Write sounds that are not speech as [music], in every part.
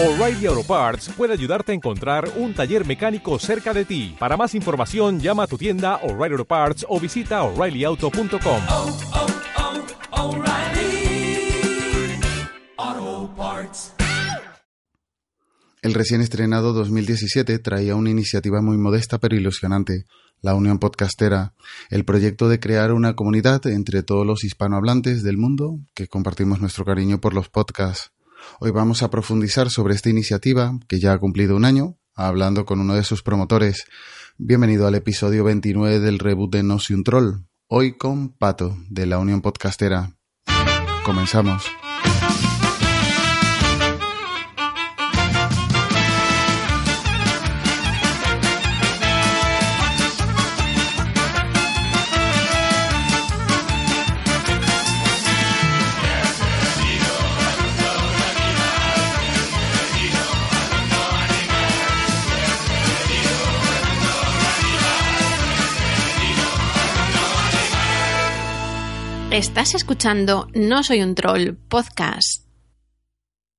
O'Reilly Auto Parts puede ayudarte a encontrar un taller mecánico cerca de ti. Para más información, llama a tu tienda O'Reilly Auto Parts o visita oreillyauto.com. oh, oh, Parts. El recién estrenado 2017 traía una iniciativa muy modesta pero ilusionante, la Unión Podcastera, el proyecto de crear una comunidad entre todos los hispanohablantes del mundo que compartimos nuestro cariño por los podcasts. Hoy vamos a profundizar sobre esta iniciativa, que ya ha cumplido un año, hablando con uno de sus promotores. Bienvenido al episodio 29 del reboot de No soy un troll, hoy con Pato, de la Unión Podcastera. Comenzamos. Estás escuchando No Soy un Troll podcast.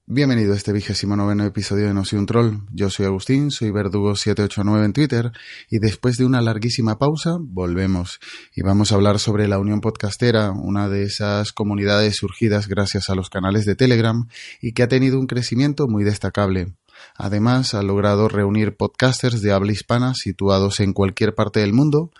Bienvenido a este vigésimo noveno episodio de No Soy un Troll. Yo soy Agustín, soy Verdugo789 en Twitter y después de una larguísima pausa volvemos y vamos a hablar sobre la Unión Podcastera, una de esas comunidades surgidas gracias a los canales de Telegram y que ha tenido un crecimiento muy destacable. Además, ha logrado reunir podcasters de habla hispana situados en cualquier parte del mundo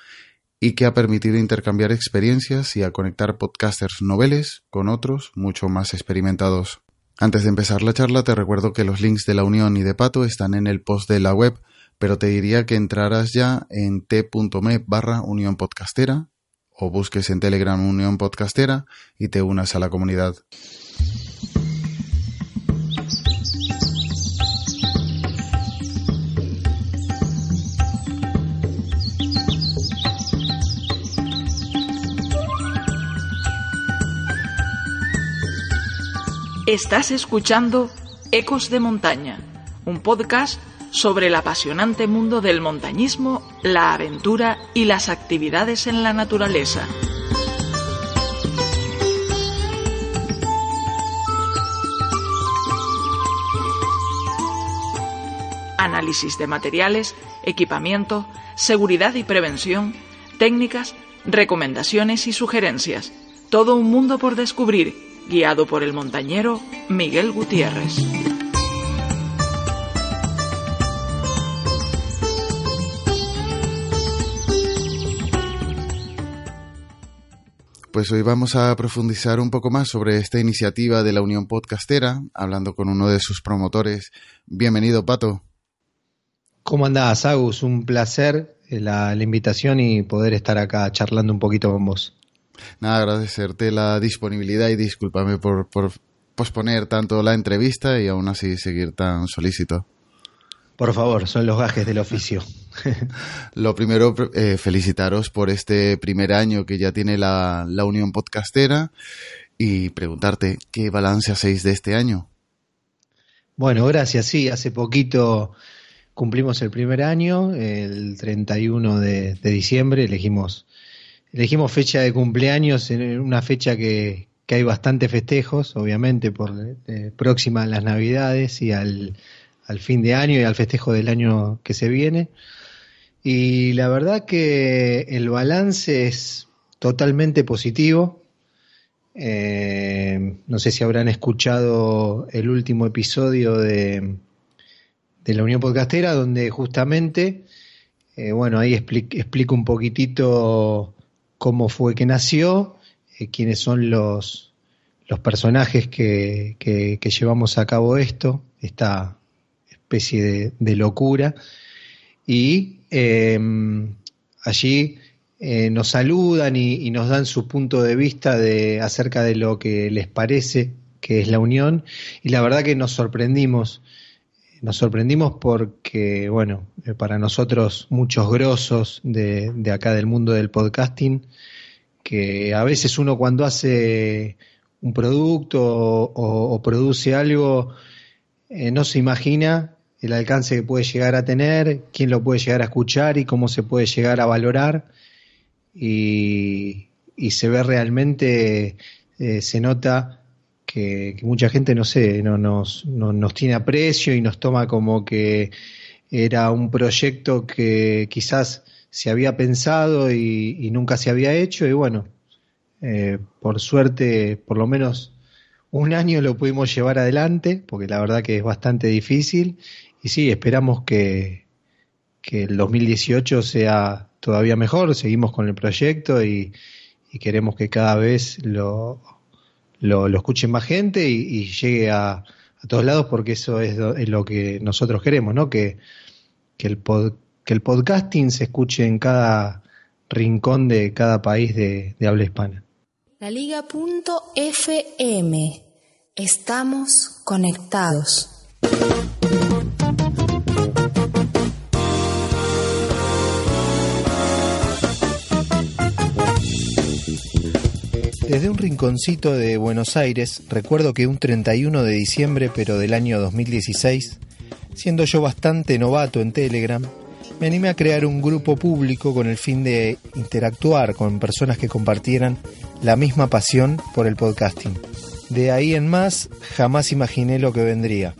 y que ha permitido intercambiar experiencias y a conectar podcasters noveles con otros mucho más experimentados. Antes de empezar la charla te recuerdo que los links de la Unión y de Pato están en el post de la web, pero te diría que entraras ya en t.me barra Unión Podcastera o busques en Telegram Unión Podcastera y te unas a la comunidad. Estás escuchando Ecos de Montaña, un podcast sobre el apasionante mundo del montañismo, la aventura y las actividades en la naturaleza. Análisis de materiales, equipamiento, seguridad y prevención, técnicas, recomendaciones y sugerencias. Todo un mundo por descubrir guiado por el montañero Miguel Gutiérrez. Pues hoy vamos a profundizar un poco más sobre esta iniciativa de la Unión Podcastera, hablando con uno de sus promotores. Bienvenido, Pato. ¿Cómo andás, Agus? Un placer eh, la, la invitación y poder estar acá charlando un poquito con vos. Nada, agradecerte la disponibilidad y discúlpame por, por posponer tanto la entrevista y aún así seguir tan solícito. Por favor, son los gajes del oficio. [laughs] Lo primero, eh, felicitaros por este primer año que ya tiene la, la Unión Podcastera y preguntarte qué balance hacéis de este año. Bueno, gracias. Sí, hace poquito cumplimos el primer año, el 31 de, de diciembre, elegimos elegimos fecha de cumpleaños en una fecha que, que hay bastantes festejos, obviamente, por eh, próxima a las Navidades y al, al, fin de año y al festejo del año que se viene. Y la verdad que el balance es totalmente positivo. Eh, no sé si habrán escuchado el último episodio de, de la Unión Podcastera, donde justamente, eh, bueno, ahí explico, explico un poquitito cómo fue que nació, eh, quiénes son los, los personajes que, que, llevamos a cabo esto, esta especie de, locura. Y eh, allí eh, nos saludan y, y, nos dan su punto de vista de, acerca de lo que les parece que es la unión. Y la verdad que nos sorprendimos. Nos sorprendimos porque, bueno, eh, para nosotros muchos grosos de, de, acá del mundo del podcasting, que a veces uno cuando hace un producto o, produce algo, eh, no se imagina el alcance que puede llegar a tener, quién lo puede llegar a escuchar y cómo se puede llegar a valorar. Y, y se ve realmente, eh, se nota que, mucha gente, no sé, no, nos, no, nos tiene aprecio y nos toma como que era un proyecto que quizás se había pensado y, nunca se había hecho. Y bueno, eh, por suerte, por lo menos un año lo pudimos llevar adelante, porque la verdad que es bastante difícil. Y sí, esperamos que, que el 2018 sea todavía mejor, seguimos con el proyecto y, queremos que cada vez lo, lo, escuchen más gente y, llegue a, a, todos lados porque eso es, lo que nosotros queremos, ¿no? Que, que, el que el podcasting se escuche en cada rincón de cada país de, de habla hispana. La Liga.fm. Estamos conectados. Desde un rinconcito de Buenos Aires, recuerdo que un 31 de diciembre, pero del año 2016, siendo yo bastante novato en Telegram, me animé a crear un grupo público con el fin de interactuar con personas que compartieran la misma pasión por el podcasting. De ahí en más, jamás imaginé lo que vendría.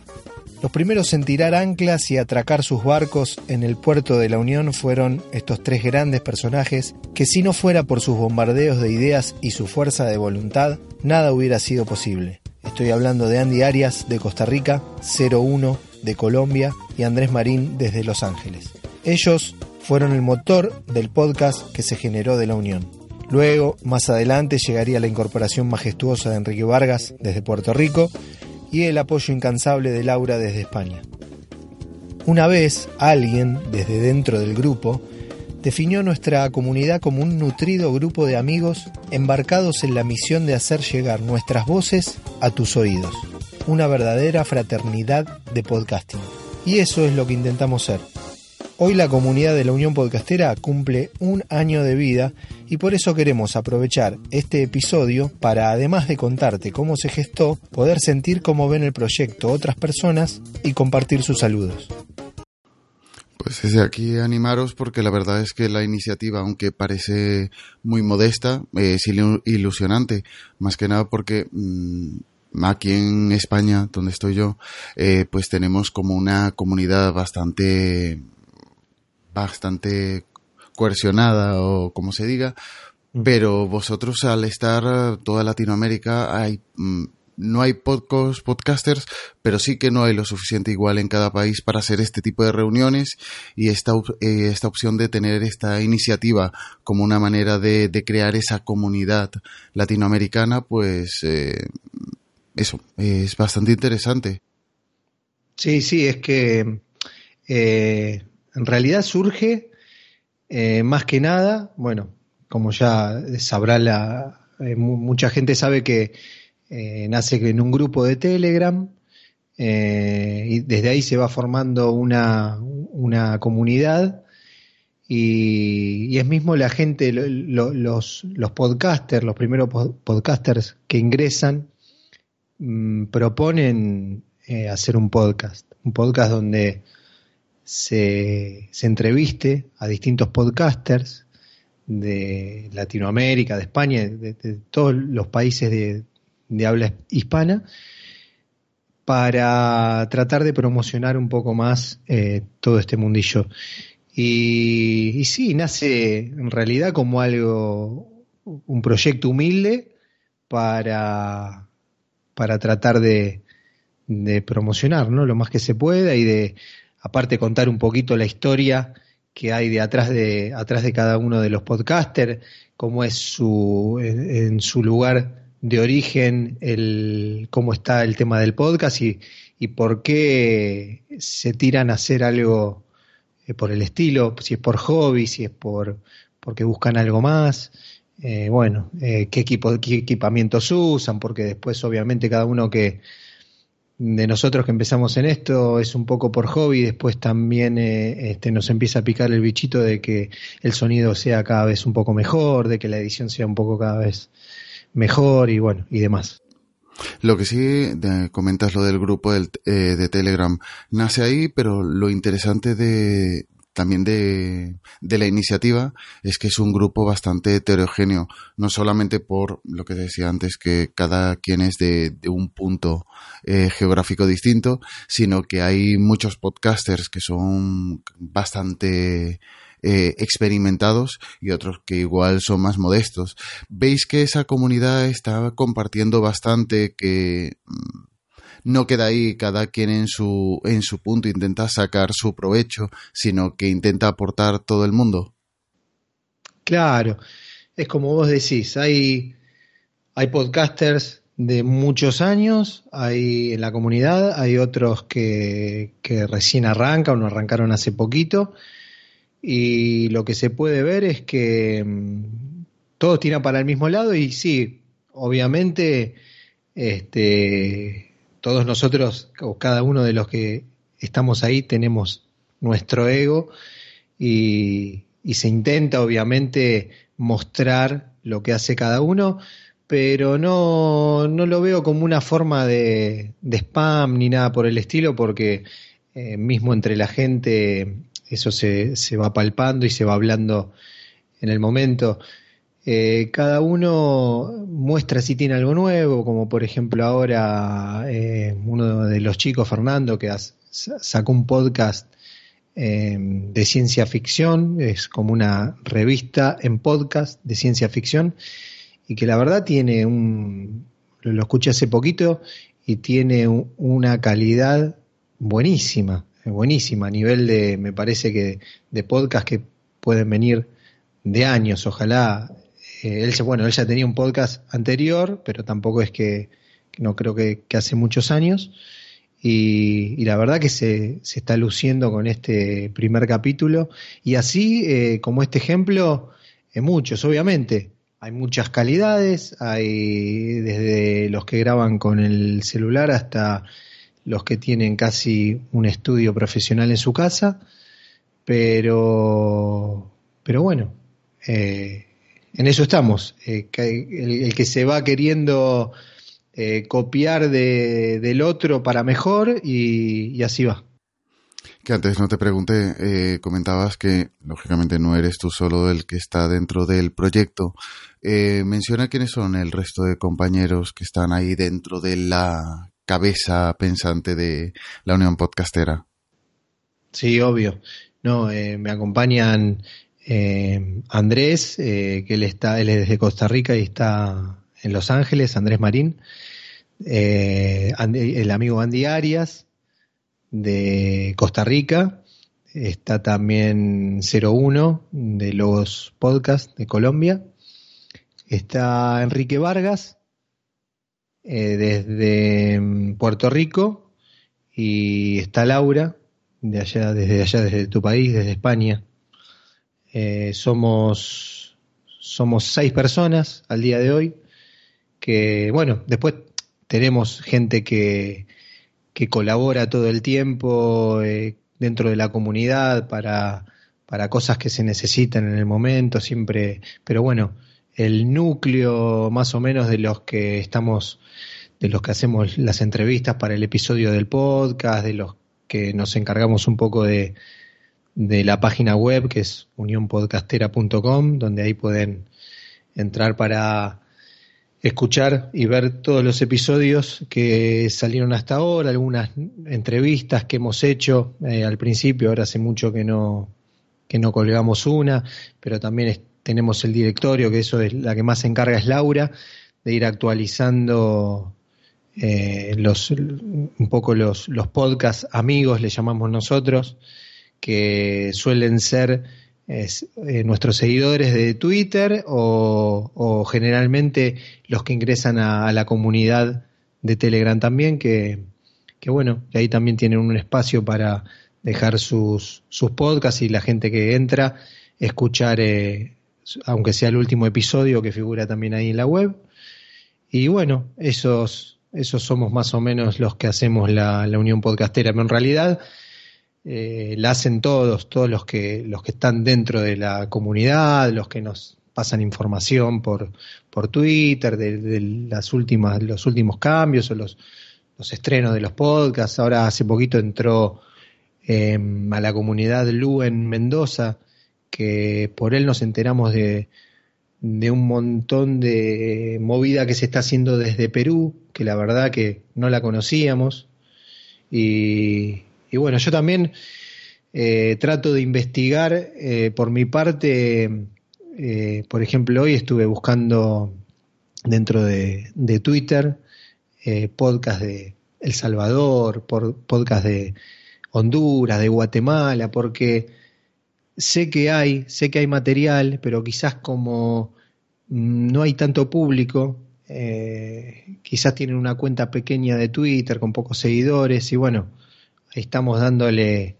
Los primeros en tirar anclas y atracar sus barcos en el puerto de la Unión fueron estos tres grandes personajes que si no fuera por sus bombardeos de ideas y su fuerza de voluntad, nada hubiera sido posible. Estoy hablando de Andy Arias de Costa Rica, 01 de Colombia y Andrés Marín desde Los Ángeles. Ellos fueron el motor del podcast que se generó de la Unión. Luego, más adelante, llegaría la incorporación majestuosa de Enrique Vargas desde Puerto Rico y el apoyo incansable de Laura desde España. Una vez, alguien, desde dentro del grupo, definió nuestra comunidad como un nutrido grupo de amigos embarcados en la misión de hacer llegar nuestras voces a tus oídos. Una verdadera fraternidad de podcasting. Y eso es lo que intentamos ser. Hoy la comunidad de la Unión Podcastera cumple un año de vida y por eso queremos aprovechar este episodio para, además de contarte cómo se gestó, poder sentir cómo ven el proyecto otras personas y compartir sus saludos. Pues desde aquí animaros porque la verdad es que la iniciativa, aunque parece muy modesta, es ilusionante, más que nada porque mm, aquí en España, donde estoy yo, eh, pues tenemos como una comunidad bastante bastante coercionada o como se diga, pero vosotros al estar toda Latinoamérica hay mm, no hay podcast, podcasters, pero sí que no hay lo suficiente igual en cada país para hacer este tipo de reuniones y esta, eh, esta opción de tener esta iniciativa como una manera de, de crear esa comunidad latinoamericana, pues eh, eso es bastante interesante. Sí, sí, es que eh, en realidad surge eh, más que nada, bueno, como ya sabrá la, eh, mucha gente sabe que eh, nace en un grupo de Telegram y desde ahí se va formando una, una comunidad y, es mismo la gente, los, los podcasters, los primeros podcasters que ingresan, mm, proponen hacer un podcast, un podcast donde se, entreviste a distintos podcasters de Latinoamérica, de España, de, todos los países de, habla hispana, para tratar de promocionar un poco más eh, todo este mundillo. Y, sí, nace en realidad como algo, un proyecto humilde para, para tratar de, de promocionar ¿no? lo más que se pueda y de aparte contar un poquito la historia que hay de atrás de, atrás de cada uno de los podcasters, cómo es su, en, su lugar de origen, el, cómo está el tema del podcast y, y por qué se tiran a hacer algo eh, por el estilo, si es por hobby, si es por porque buscan algo más. Eh, bueno, eh, qué, equipo, qué equipamientos usan, porque después obviamente cada uno que, de nosotros que empezamos en esto es un poco por hobby, después también eh, este, nos empieza a picar el bichito de que el sonido sea cada vez un poco mejor, de que la edición sea un poco cada vez mejor y bueno, y demás. Lo que sí, comentas lo del grupo eh, de Telegram, nace ahí, pero lo interesante de, también de, de la iniciativa es que es un grupo bastante heterogéneo, no solamente por lo que decía antes, que cada quien es de, de un punto eh, geográfico distinto, sino que hay muchos podcasters que son bastante eh, experimentados y otros que igual son más modestos. Veis que esa comunidad está compartiendo bastante, que mm, no queda ahí cada quien en su, en su punto, intenta sacar su provecho, sino que intenta aportar todo el mundo. Claro, es como vos decís, hay, hay podcasters de muchos años, hay en la comunidad, hay otros que, que recién arrancan o arrancaron hace poquito, y lo que se puede ver es que mm, todos tiran para el mismo lado y sí, obviamente, este, todos nosotros o cada uno de los que estamos ahí tenemos nuestro ego y, se intenta obviamente mostrar lo que hace cada uno, pero no, no lo veo como una forma de, de spam ni nada por el estilo, porque eh, mismo entre la gente eso se, se, va palpando y se va hablando en el momento. Eh, cada uno muestra si tiene algo nuevo, como por ejemplo ahora eh, uno de los chicos, Fernando, que sacó un podcast eh, de ciencia ficción, es como una revista en podcast de ciencia ficción, y que la verdad tiene un, lo escuché hace poquito, y tiene un, una calidad buenísima buenísima a nivel de, me parece que de podcast que pueden venir de años, ojalá. Eh, él, bueno, él ya tenía un podcast anterior, pero tampoco es que, no creo que, hace muchos años. Y, y, la verdad que se, se, está luciendo con este primer capítulo. Y así, eh, como este ejemplo, eh, muchos, obviamente. Hay muchas calidades, hay desde los que graban con el celular hasta los que tienen casi un estudio profesional en su casa, pero, pero bueno, eh, en eso estamos. Eh, el, el, que se va queriendo eh, copiar de, del otro para mejor y, y, así va. Que antes no te pregunté, eh, comentabas que lógicamente no eres tú solo el que está dentro del proyecto. Menciona quiénes son el resto de compañeros que están ahí dentro de la cabeza pensante de la Unión Podcastera. Sí, obvio. No, me acompañan eh, Andrés, eh, que él está, él es de Costa Rica y está en Los Ángeles, Andrés Marín, eh, el amigo Andy Arias de Costa Rica, está también 01 de los podcasts de Colombia, está Enrique Vargas, desde mm, Puerto Rico. Y está Laura de allá, desde allá, desde tu país, desde España. Eh, somos, somos seis personas al día de hoy que, bueno, después tenemos gente que, que colabora todo el tiempo eh, dentro de la comunidad para, para cosas que se necesitan en el momento, siempre, pero bueno, el núcleo más o menos de los que estamos, de los que hacemos las entrevistas para el episodio del podcast, de los que nos encargamos un poco de, de la página web que es unionpodcastera.com, donde ahí pueden entrar para escuchar y ver todos los episodios que salieron hasta ahora, algunas entrevistas que hemos hecho eh, al principio, ahora hace mucho que no que no colgamos una, pero también tenemos el directorio, que eso es la que más se encarga es Laura, de ir actualizando eh, los, un poco los, los podcasts amigos, le llamamos nosotros, que suelen ser eh, nuestros seguidores de Twitter o, generalmente los que ingresan a, la comunidad de Telegram también, que, que bueno, ahí también tienen un espacio para dejar sus, sus podcasts y la gente que entra escuchar eh, aunque sea el último episodio que figura también ahí en la web. Y bueno, esos, esos somos más o menos los que hacemos la, la Unión Podcastera, pero en realidad eh, la hacen todos, todos los que, los que están dentro de la comunidad, los que nos pasan información por, por Twitter, de, las últimas, los últimos cambios o los, los estrenos de los podcasts. Ahora hace poquito entró em, a la comunidad Lu en Mendoza, que por él nos enteramos de, de un montón de movida que se está haciendo desde Perú, que la verdad que no la conocíamos. Y, y bueno, yo también eh, trato de investigar eh, por mi parte, eh, por ejemplo, hoy estuve buscando dentro de, Twitter podcast de El Salvador, por, podcast de Honduras, de Guatemala, porque sé que hay, sé que hay material, pero quizás como no hay tanto público, quizás tienen una cuenta pequeña de Twitter con pocos seguidores y bueno, estamos dándole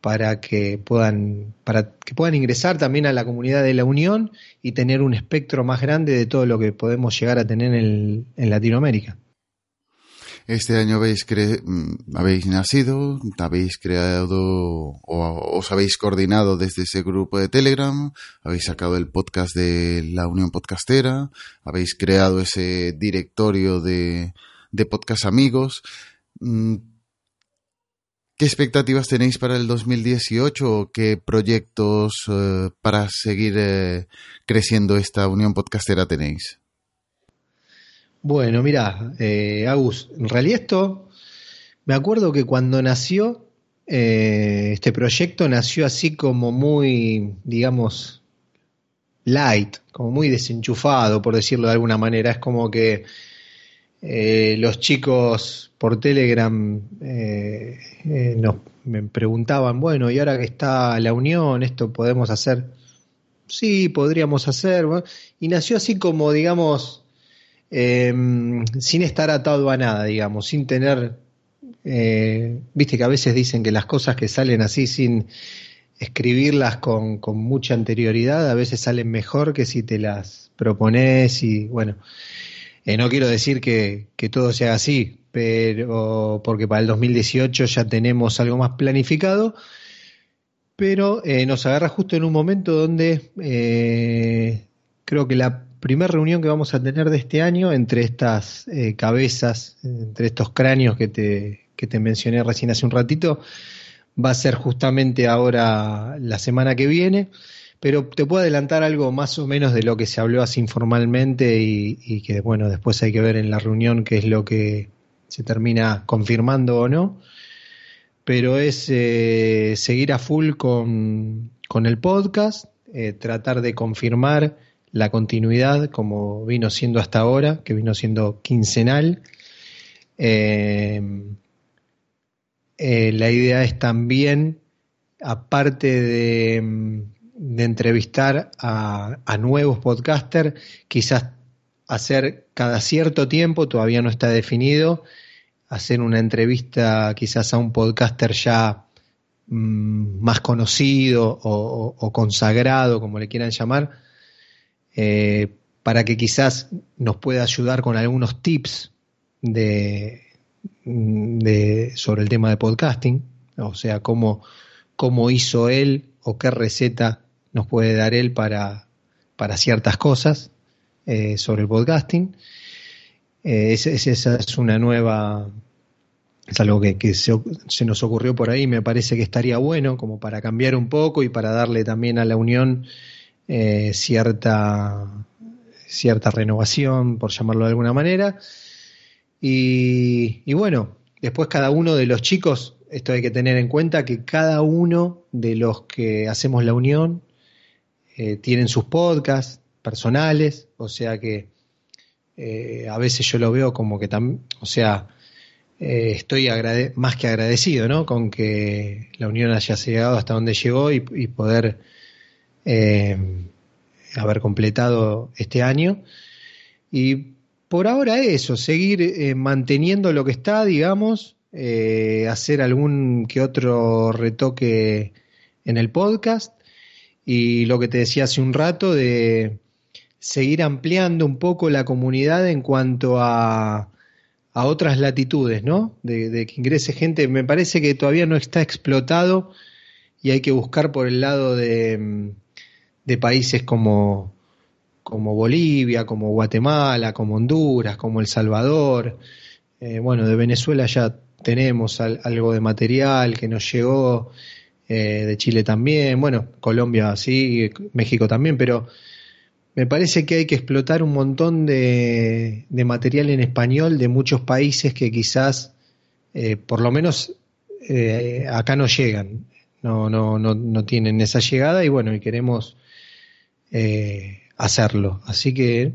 para que puedan para que puedan ingresar también a la comunidad de la Unión y tener un espectro más grande de todo lo que podemos llegar a tener en Latinoamérica. Este año habéis, mm, habéis nacido, habéis creado o os habéis coordinado desde ese grupo de Telegram, habéis sacado el podcast de la Unión Podcastera, habéis creado ese directorio de, de podcast amigos. ¿Qué expectativas tenéis para el 2018 o qué proyectos eh, para seguir eh, creciendo esta Unión Podcastera tenéis? Bueno, mira, eh, Agus, en realidad esto, me acuerdo que cuando nació eh, este proyecto nació así como muy, digamos, light, como muy desenchufado, por decirlo de alguna manera. Es como que eh, los chicos por Telegram eh, nos me preguntaban, bueno, y ahora que está la unión, esto podemos hacer. Sí, podríamos hacer. Y nació así como, digamos, Em, sin estar atado a nada, digamos, sin tener, eh, viste que a veces dicen que las cosas que salen así sin escribirlas con, con, mucha anterioridad a veces salen mejor que si te las propones y bueno, eh, no quiero decir que, que, todo sea así, pero porque para el 2018 ya tenemos algo más planificado, pero eh, nos agarra justo en un momento donde creo que la primera reunión que vamos a tener de este año entre estas eh, cabezas, entre estos cráneos que te, que te mencioné recién hace un ratito, va a ser justamente ahora la semana que viene, pero te puedo adelantar algo más o menos de lo que se habló así informalmente y, que bueno, después hay que ver en la reunión qué es lo que se termina confirmando o no, pero es eh, seguir a full con, con el podcast, eh, tratar de confirmar la continuidad como vino siendo hasta ahora, que vino siendo quincenal. Eh, la idea es también, aparte de, entrevistar a, nuevos podcasters, quizás hacer cada cierto tiempo, todavía no está definido, hacer una entrevista quizás a un podcaster ya mm, más conocido o consagrado, como le quieran llamar, eh, para que quizás nos pueda ayudar con algunos tips de, sobre el tema de podcasting, o sea, cómo, cómo hizo él o qué receta nos puede dar él para, para ciertas cosas eh, sobre el podcasting. Eh, esa, es una nueva, es algo que, se, nos ocurrió por ahí, me parece que estaría bueno como para cambiar un poco y para darle también a la unión eh, cierta, cierta renovación, por llamarlo de alguna manera. Y, bueno, después cada uno de los chicos, esto hay que tener en cuenta que cada uno de los que hacemos la unión eh, tienen sus podcasts personales, o sea que eh, a veces yo lo veo como que también, o sea, estoy más que agradecido, ¿no? Con que la unión haya llegado hasta donde llegó y poder eh, haber completado este año. Y por ahora eso, seguir eh, manteniendo lo que está, digamos, eh, hacer algún que otro retoque en el podcast y lo que te decía hace un rato de seguir ampliando un poco la comunidad en cuanto a, a otras latitudes, ¿no? De, que ingrese gente. Me parece que todavía no está explotado y hay que buscar por el lado de de países como, como Bolivia, como Guatemala, como Honduras, como El Salvador. Eh, bueno, de Venezuela ya tenemos algo de material que nos llegó eh, de Chile también, bueno, Colombia sí, México también, pero me parece que hay que explotar un montón de, material en español de muchos países que quizás, eh, por lo menos eh, acá no llegan, no, no, no, no, tienen esa llegada y bueno, y queremos hacerlo. Así que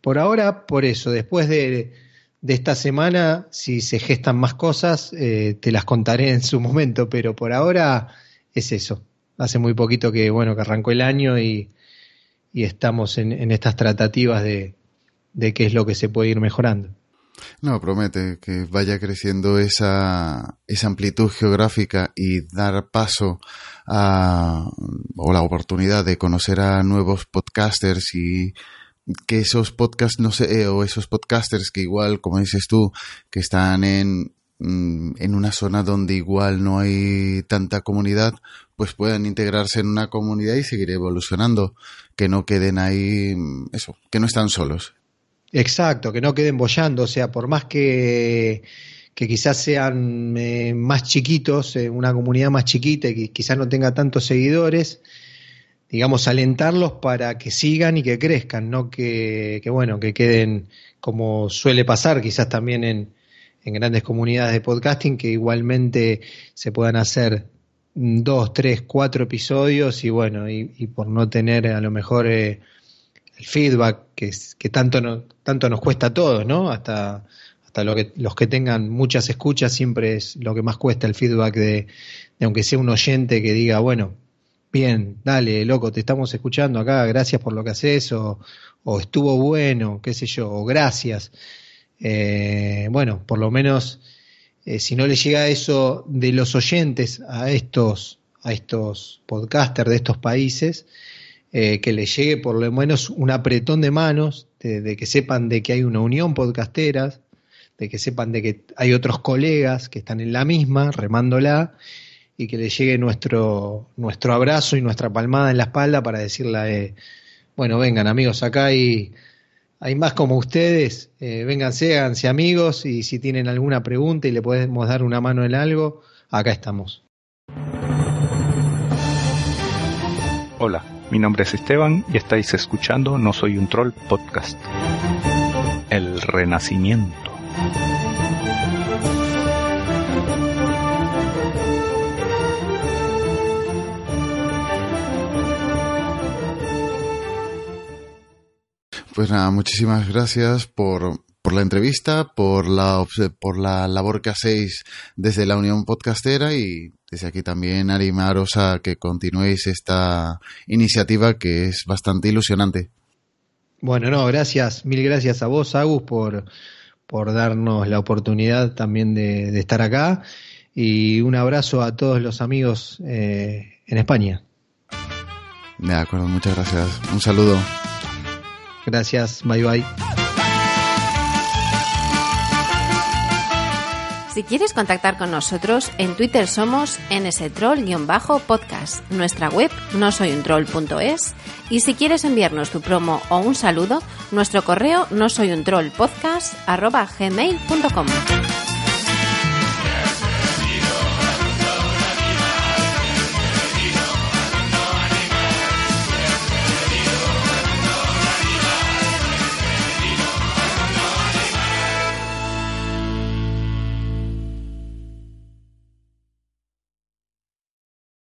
por ahora, por eso, después de, de esta semana, si se gestan más cosas, te las contaré en su momento, pero por ahora es eso. Hace muy poquito que, bueno, que arrancó el año y, estamos en, estas tratativas de, de qué es lo que se puede ir mejorando. No, promete que vaya creciendo esa, esa amplitud geográfica y dar paso a, o la oportunidad de conocer a nuevos podcasters y que esos podcasts, no sé, o esos podcasters que igual, como dices tú, que están en, en una zona donde igual no hay tanta comunidad, pues puedan integrarse en una comunidad y seguir evolucionando, que no queden ahí, mm, eso, que no están solos. Exacto, que no queden bollando, o sea, por más que, que quizás sean eh, más chiquitos, eh, una comunidad más chiquita y que quizás no tenga tantos seguidores, digamos, alentarlos para que sigan y que crezcan, no que, que bueno, que queden como suele pasar quizás también en, en grandes comunidades de podcasting que igualmente se puedan hacer dos, tres, cuatro episodios y bueno, y, por no tener a lo mejor eh, el feedback que, que tanto, no, tanto nos cuesta a todos, ¿no? Hasta, hasta lo que, los que tengan muchas escuchas siempre es lo que más cuesta el feedback de, de aunque sea un oyente que diga, bueno, bien, dale, loco, te estamos escuchando acá, gracias por lo que haces, o, o estuvo bueno, qué sé yo, o gracias. Eh, bueno, por lo menos eh, si no le llega eso de los oyentes a estos, a estos podcasters de estos países, eh, que le llegue por lo menos un apretón de manos, de, que sepan de que hay una unión podcasteras, de que sepan de que hay otros colegas que están en la misma, remándola, y que le llegue nuestro, nuestro abrazo y nuestra palmada en la espalda para decirle, bueno, vengan amigos acá y hay más como ustedes, eh, vénganse, háganse amigos y si tienen alguna pregunta y le podemos dar una mano en algo, acá estamos. Hola, mi nombre es Esteban y estáis escuchando No Soy un Troll Podcast. El Renacimiento. Pues nada, muchísimas gracias por, por la entrevista, por la, por la labor que hacéis desde la Unión Podcastera y desde aquí también animaros a que continuéis esta iniciativa que es bastante ilusionante. Bueno, no, gracias, mil gracias a vos, Agus, por, por darnos la oportunidad también de, estar acá y un abrazo a todos los amigos eh, en España. De acuerdo, muchas gracias. Un saludo. Gracias, bye bye. Si quieres contactar con nosotros, en Twitter somos nstroll-podcast, nuestra web no soy un troll.es y si quieres enviarnos tu promo o un saludo, nuestro correo no